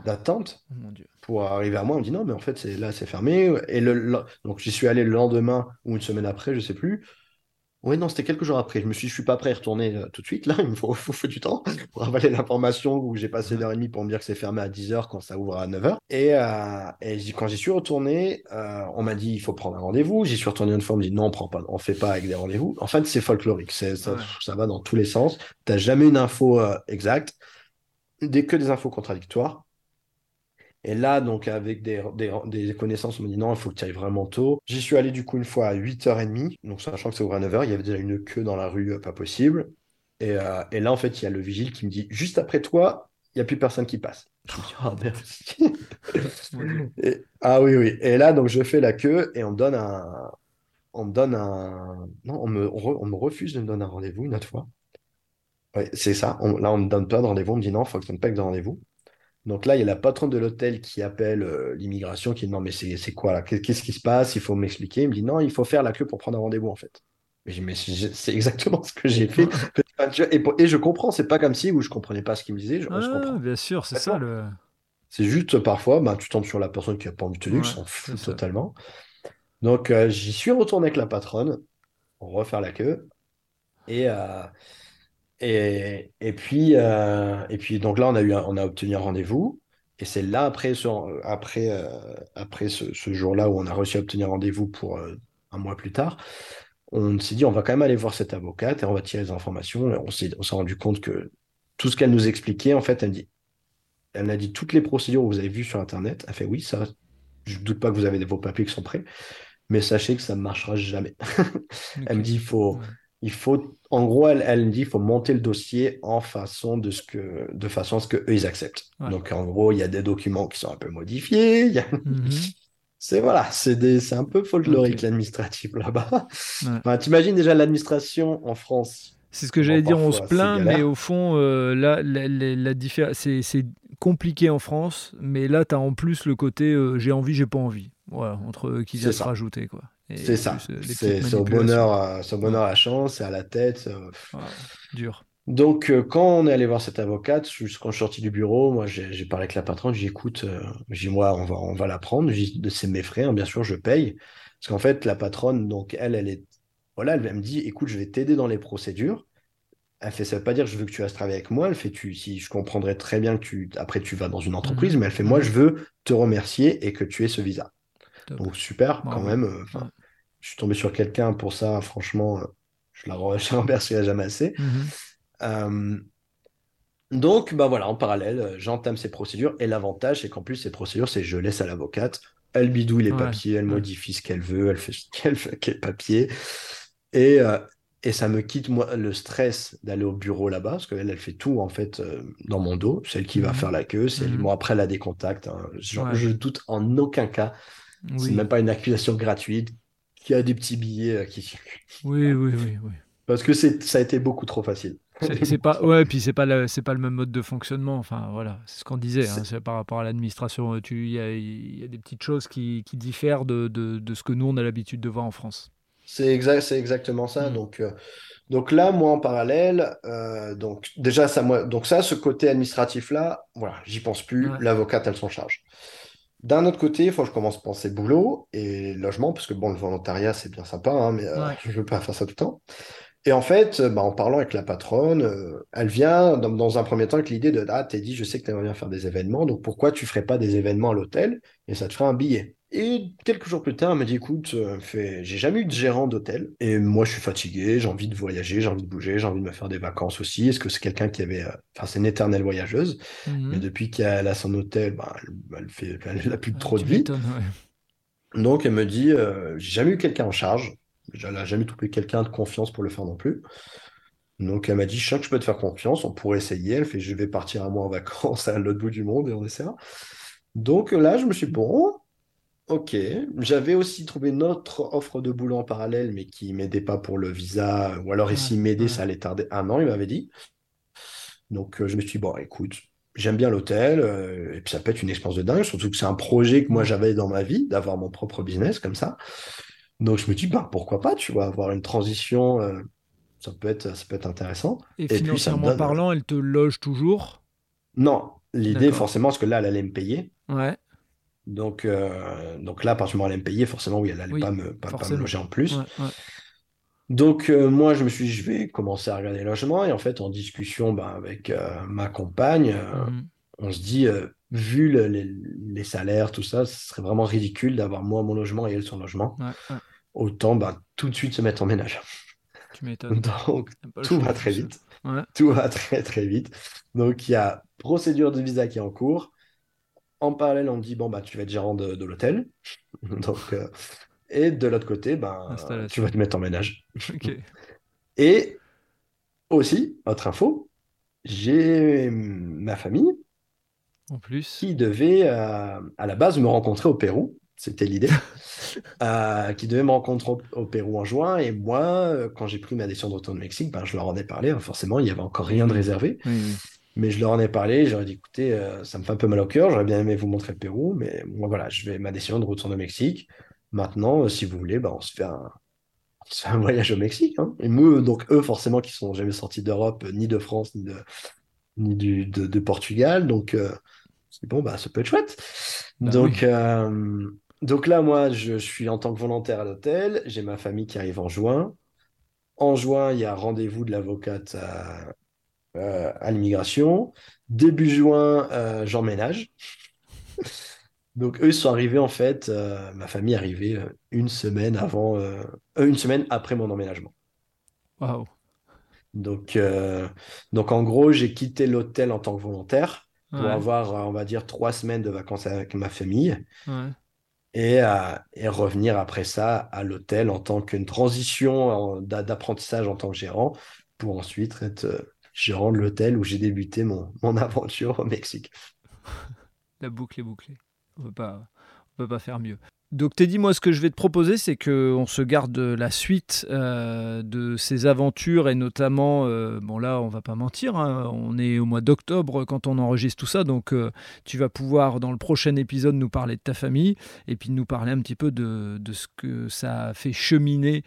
D'attente. Oh pour arriver à moi, on me dit non, mais en fait, c'est là, c'est fermé. Et le, donc, j'y suis allé le lendemain ou une semaine après, je sais plus. Oui, non, c'était quelques jours après. Je me suis, je suis pas prêt à y retourner euh, tout de suite. Là, il me faut, faut, du temps pour avaler l'information où j'ai passé une heure et demie pour me dire que c'est fermé à 10h quand ça ouvre à 9h. Et, euh, et quand j'y suis retourné, euh, on m'a dit il faut prendre un rendez-vous. J'y suis retourné une fois, on me dit non, on prend pas, on fait pas avec des rendez-vous. En fait, c'est folklorique. C'est, ça, ça, va dans tous les sens. Tu n'as jamais une info exacte, des, que des infos contradictoires. Et là, donc, avec des, des, connaissances, on m'a dit non, il faut que tu ailles vraiment tôt. J'y suis allé du coup une fois à 8h30, donc sachant que ça ouvre à 9h, il y avait déjà une queue dans la rue, euh, pas possible. Et, euh, et, là, en fait, il y a le vigile qui me dit juste après toi, il n'y a plus personne qui passe. Je me dis, ah merde. ah oui, oui. Et là, donc, je fais la queue et on me donne un. On me donne un. Non, on me, on, me refuse de me donner un rendez-vous une autre fois. C'est ça. là, on me donne pas de rendez-vous. On me dit non, il faut que tu me payes de rendez-vous. Donc là, il y a la patronne de l'hôtel qui appelle euh, l'immigration, qui dit non, mais c'est quoi là? Qu'est-ce qui se passe? Il faut m'expliquer. Il me dit non, il faut faire la queue pour prendre un rendez-vous en fait. Je dis, mais c'est exactement ce que j'ai fait. et, je comprends, c'est pas comme si où je comprenais pas ce qu'il me disait. Je, ah, bien sûr, c'est ça le. C'est juste parfois, bah, tu tombes sur la personne qui a pas envie de te dire, je s'en fous totalement. Donc euh, j'y suis retourné avec la patronne, on refaire la queue. Et, euh, et, et, puis, euh, et puis, donc là, on a, eu on a obtenu un rendez-vous. Et c'est là, après ce, après, euh, après ce, ce jour-là où on a réussi à obtenir rendez-vous pour euh, un mois plus tard, on s'est dit, on va quand même aller voir cette avocate et on va tirer les informations. Et on s'est rendu compte que tout ce qu'elle nous expliquait, en fait, elle, dit, elle a dit toutes les procédures que vous avez vues sur Internet. Elle fait, oui, ça, je ne doute pas que vous avez vos papiers qui sont prêts, mais sachez que ça ne marchera jamais. elle me dit, il faut il faut, en gros, elle, elle dit, il faut monter le dossier en façon de ce que, de façon à ce que eux ils acceptent. Donc, en gros, il y a des documents qui sont un peu modifiés. Mhm. C'est voilà, c'est un peu folklorique l'administratif là-bas. Ouais. T'imagines déjà l'administration en France? C'est ce que j'allais dire, on se plaint, mais au fond, euh, là, la, la, c'est compliqué en France, mais là, tu as en plus le côté euh, j'ai envie, j'ai pas envie. Voilà, entre qui vient se rajouter. Quoi. C'est ça. Euh, c'est au bonheur, son bonheur à la chance, c'est à la tête. dur. Donc, euh, quand on est allé voir cette avocate, quand je suis sorti du bureau, moi, j'ai parlé avec la patronne, j'ai écoute, euh, j'ai moi, on va, on va la prendre, c'est mes frais, hein, bien sûr, je paye. Parce qu'en fait, la patronne, donc, elle, elle est, voilà, elle, me dit, écoute, je vais t'aider dans les procédures. Elle fait, ça veut pas dire que je veux que tu restes travailler avec moi. Elle fait, tu, si je comprendrais très bien que tu, après, tu vas dans une entreprise, mmh. mais elle fait, moi, mmh. je veux te remercier et que tu aies ce visa. Donc super quand même. Euh, je suis tombé sur quelqu'un pour ça, franchement, euh, je la remercierai jamais assez. Mhm. Euh, Donc, bah voilà, en parallèle, j'entame ces procédures. Et l'avantage, c'est qu'en plus, ces procédures, c'est je laisse à l'avocate. Elle bidouille les papiers, elle modifie ce qu'elle veut, elle fait ce qu'elle veut avec les papiers. Et, et ça me quitte, moi, le stress d'aller au bureau là-bas, parce qu'elle, elle fait tout, en fait, euh, dans mon dos. Celle qui va mhm. faire la queue, c'est mmh. après, elle a des contacts. Hein. Je doute en aucun cas. C'est même pas une accusation gratuite qui a des petits billets euh, qui Oui, oui, oui, oui. Parce que ça a été beaucoup trop facile. C'est pas ouais, puis c'est pas c'est pas le même mode de fonctionnement. Enfin voilà, c'est ce qu'on disait. Hein, par rapport à l'administration, il y, y, a des petites choses qui, qui diffèrent de, de, de, ce que nous on a l'habitude de voir en France. C'est exact, c'est exactement ça. Mm. Donc, euh, donc là, moi en parallèle, euh, donc déjà ça, moi, donc ça, ce côté administratif là, voilà, j'y pense plus. L'avocate, elle s'en charge. D'un autre côté, il faut que je commence à penser boulot et logement, parce que bon, le volontariat, c'est bien sympa, hein, mais euh, je ne veux pas faire ça tout le temps. Et en fait, bah, en parlant avec la patronne, elle vient dans, un premier temps avec l'idée de Ah, t'es dit, je sais que tu aimerais bien faire des événements, donc pourquoi tu ferais pas des événements à l'hôtel et ça te ferait un billet? Et quelques jours plus tard, elle m'a dit écoute, euh, j'ai jamais eu de gérant d'hôtel. Et moi, je suis fatigué, j'ai envie de voyager, j'ai envie de bouger, j'ai envie de me faire des vacances aussi. Est-ce que c'est quelqu'un qui avait. Euh, enfin, c'est une éternelle voyageuse. Mhm. Mais depuis qu'elle a son hôtel, bah, elle, fait, elle a plus ah, trop de vie. Donc, elle me dit euh, j'ai jamais eu quelqu'un en charge. Elle n'a jamais trouvé quelqu'un de confiance pour le faire non plus. Donc, elle m'a dit je sens que je peux te faire confiance, on pourrait essayer. Elle fait je vais partir à moi en vacances à l'autre bout du monde et on essaiera. Donc là, je me suis dit, bon, Ok, j'avais aussi trouvé une autre offre de boulot en parallèle, mais qui m'aidait pas pour le visa, ou alors ici m'aider, ça allait tarder un an, il m'avait dit. Donc euh, je me suis dit, bon, écoute, j'aime bien l'hôtel, euh, et puis ça peut être une expérience de dingue, surtout que c'est un projet que moi j'avais dans ma vie, d'avoir mon propre business comme ça. Donc je me dis, bah, pourquoi pas, tu vois, avoir une transition, euh, ça, peut être, ça peut être intéressant. Et, financièrement parlant, elle te loge toujours? Non, l'idée forcément, parce que là, elle allait me payer. Ouais. Donc, euh, donc là, à partir du moment où elle allait me payer, forcément, oui, elle n'allait pas, me, pas, me loger en plus. Donc, euh, moi, je me suis dit, je vais commencer à regarder les logements. Et en fait, en discussion bah, avec euh, ma compagne, mhm. on se dit, vu les, salaires, tout ça, ce serait vraiment ridicule d'avoir moi mon logement et elle son logement. Autant bah, tout de suite se mettre en ménage. Tu m'étonnes. Donc, tout va très vite. Tout va très, très vite. Donc, il y a procédure de visa qui est en cours. En parallèle, on me dit, bon, bah, tu vas être gérant de, l'hôtel. Donc, euh, et de l'autre côté, ben, tu vas te mettre en ménage. Et aussi, autre info, j'ai ma famille en plus. qui devait euh, à la base me rencontrer au Pérou. C'était l'idée. Euh, qui devait me rencontrer au, Pérou en juin. Et moi, quand j'ai pris ma décision de retourner au Mexique, ben, je leur en ai parlé. Hein. Forcément, il n'y avait encore rien de réservé. oui. Mais je leur en ai parlé, j'aurais dit écoutez, euh, ça me fait un peu mal au cœur, j'aurais bien aimé vous montrer le Pérou, mais moi voilà, je vais ma décision de retourner au Mexique. Maintenant, euh, si vous voulez, bah, on, se fait un, un voyage au Mexique. Hein. Et eux, donc eux, forcément, qui sont jamais sortis d'Europe, ni de France, ni de, ni du, de, Portugal. Donc, euh, bon, bah, ça peut être chouette. Bah donc, donc là, moi, je, suis en tant que volontaire à l'hôtel. J'ai ma famille qui arrive en juin. En juin, il y a rendez-vous de l'avocate à, euh, à l'immigration. Début juin, euh, j'emménage. Donc eux ils sont arrivés en fait, euh, ma famille est arrivée une semaine avant, une semaine après mon emménagement. Waouh. Donc, donc en gros, j'ai quitté l'hôtel en tant que volontaire pour avoir, on va dire, trois semaines de vacances avec ma famille. Et, et, revenir après ça à l'hôtel en tant qu'une transition d'apprentissage en tant que gérant pour ensuite être je rentre l'hôtel où j'ai débuté mon, mon aventure au Mexique. La boucle est bouclée. On ne peut pas faire mieux. Donc Teddy, moi ce que je vais te proposer, c'est qu'on se garde la suite euh, de ces aventures et notamment, euh, bon là on va pas mentir, hein, on est au mois d'octobre quand on enregistre tout ça, donc euh, tu vas pouvoir dans le prochain épisode nous parler de ta famille et puis nous parler un petit peu de, de ce que ça a fait cheminer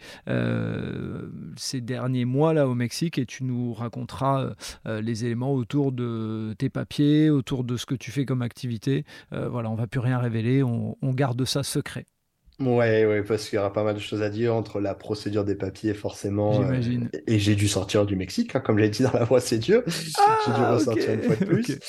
ces derniers mois là au Mexique et tu nous raconteras les éléments autour de tes papiers, autour de ce que tu fais comme activité. voilà, on va plus rien révéler, on, on garde ça secret. Ouais, ouais, parce qu'il y aura pas mal de choses à dire entre la procédure des papiers, forcément. Euh, et j'ai dû sortir du Mexique, hein, comme j'ai dit dans la procédure. Ah, j'ai dû ressortir une fois de plus.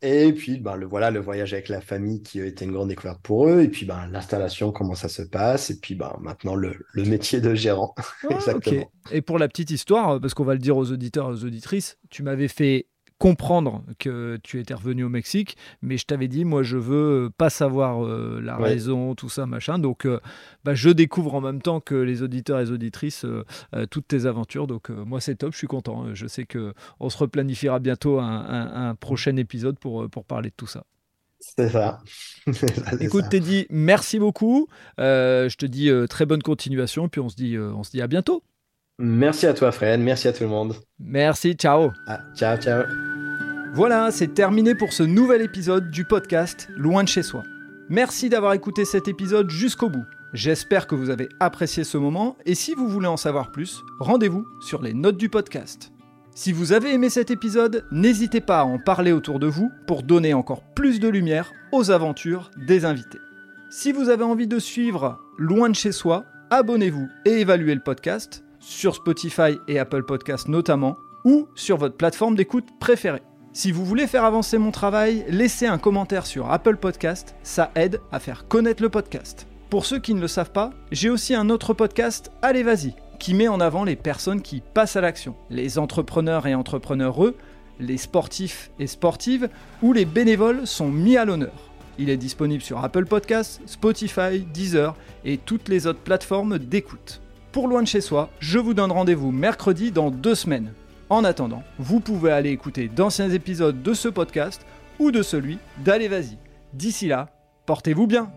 Et puis, ben, le, voilà, le voyage avec la famille qui a été une grande découverte pour eux. Et puis, ben, l'installation, comment ça se passe. Et puis, ben, maintenant, le, le métier de gérant. Ah, Exactement. Et pour la petite histoire, parce qu'on va le dire aux auditeurs et aux auditrices, tu m'avais fait comprendre que tu étais revenu au Mexique, mais je t'avais dit, moi, je veux pas savoir la raison, tout ça, machin. Donc, bah, je découvre en même temps que les auditeurs et les auditrices toutes tes aventures. Donc, moi, c'est top, je suis content. Je sais qu'on se replanifiera bientôt un, prochain épisode pour, pour parler de tout ça. C'est ça. Écoute, Teddy, merci beaucoup. je te dis très bonne continuation, puis on se dit, on se dit à bientôt. Merci à toi, Fred. Merci à tout le monde. Merci. Ciao. Ah, ciao, ciao. Voilà, c'est terminé pour ce nouvel épisode du podcast Loin de chez soi. Merci d'avoir écouté cet épisode jusqu'au bout. J'espère que vous avez apprécié ce moment et si vous voulez en savoir plus, rendez-vous sur les notes du podcast. Si vous avez aimé cet épisode, n'hésitez pas à en parler autour de vous pour donner encore plus de lumière aux aventures des invités. Si vous avez envie de suivre Loin de chez soi, abonnez-vous et évaluez le podcast sur Spotify et Apple Podcasts notamment, ou sur votre plateforme d'écoute préférée. Si vous voulez faire avancer mon travail, laissez un commentaire sur Apple Podcast, ça aide à faire connaître le podcast. Pour ceux qui ne le savent pas, j'ai aussi un autre podcast, Allez Vas-y, qui met en avant les personnes qui passent à l'action, les entrepreneurs et entrepreneureux, les sportifs et sportives, où les bénévoles sont mis à l'honneur. Il est disponible sur Apple Podcasts, Spotify, Deezer et toutes les autres plateformes d'écoute pour Loin de chez soi, je vous donne rendez-vous mercredi dans deux semaines. En attendant, vous pouvez aller écouter d'anciens épisodes de ce podcast ou de celui d'Allez Vas-y. D'ici là, portez-vous bien